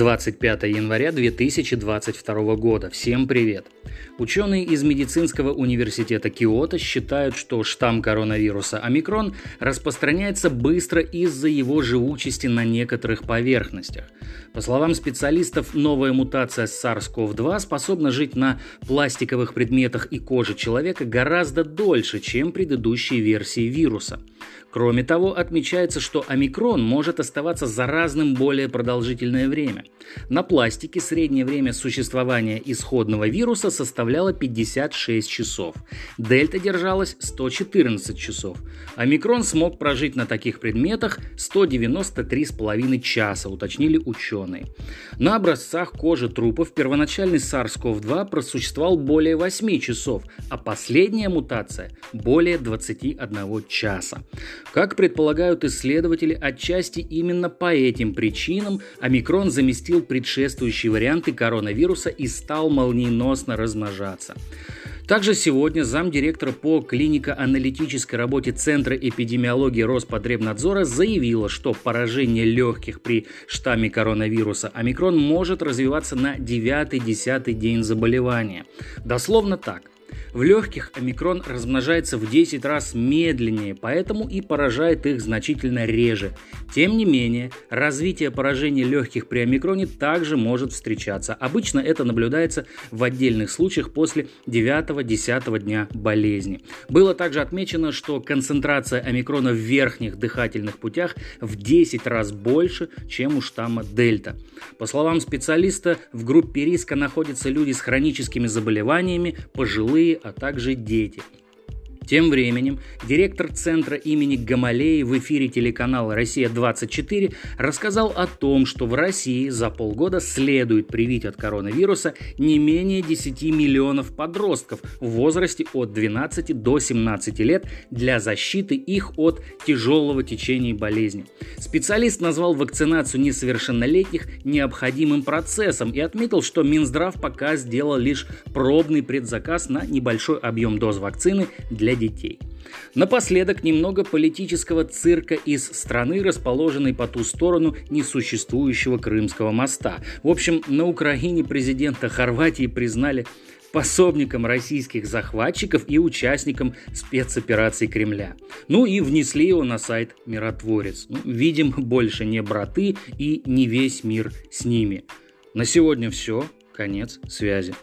25 января 2022 года. Всем привет! Ученые из медицинского университета Киото считают, что штамм коронавируса омикрон распространяется быстро из-за его живучести на некоторых поверхностях. По словам специалистов, новая мутация SARS-CoV-2 способна жить на пластиковых предметах и коже человека гораздо дольше, чем предыдущие версии вируса. Кроме того, отмечается, что омикрон может оставаться заразным более продолжительное время. На пластике среднее время существования исходного вируса составляло 56 часов. Дельта держалась 114 часов. Омикрон смог прожить на таких предметах 193,5 часа, уточнили ученые. На образцах кожи трупов первоначальный SARS-CoV-2 просуществовал более 8 часов, а последняя мутация – более 21 часа. Как предполагают исследователи, отчасти именно по этим причинам омикрон заместил предшествующие варианты коронавируса и стал молниеносно размножаться. Также сегодня замдиректора по клинико-аналитической работе Центра эпидемиологии Роспотребнадзора заявила, что поражение легких при штамме коронавируса омикрон может развиваться на 9-10 день заболевания. Дословно так. В легких омикрон размножается в 10 раз медленнее, поэтому и поражает их значительно реже. Тем не менее, развитие поражения легких при омикроне также может встречаться. Обычно это наблюдается в отдельных случаях после 9-10 дня болезни. Было также отмечено, что концентрация омикрона в верхних дыхательных путях в 10 раз больше, чем у штамма дельта. По словам специалиста, в группе риска находятся люди с хроническими заболеваниями, пожилые, а также дети. Тем временем директор центра имени Гамалеи в эфире телеканала «Россия-24» рассказал о том, что в России за полгода следует привить от коронавируса не менее 10 миллионов подростков в возрасте от 12 до 17 лет для защиты их от тяжелого течения болезни. Специалист назвал вакцинацию несовершеннолетних необходимым процессом и отметил, что Минздрав пока сделал лишь пробный предзаказ на небольшой объем доз вакцины для детей. Напоследок немного политического цирка из страны, расположенной по ту сторону несуществующего Крымского моста. В общем, на Украине президента Хорватии признали пособником российских захватчиков и участником спецоперации Кремля. Ну и внесли его на сайт «Миротворец». Ну, видим, больше не браты и не весь мир с ними. На сегодня все. Конец связи.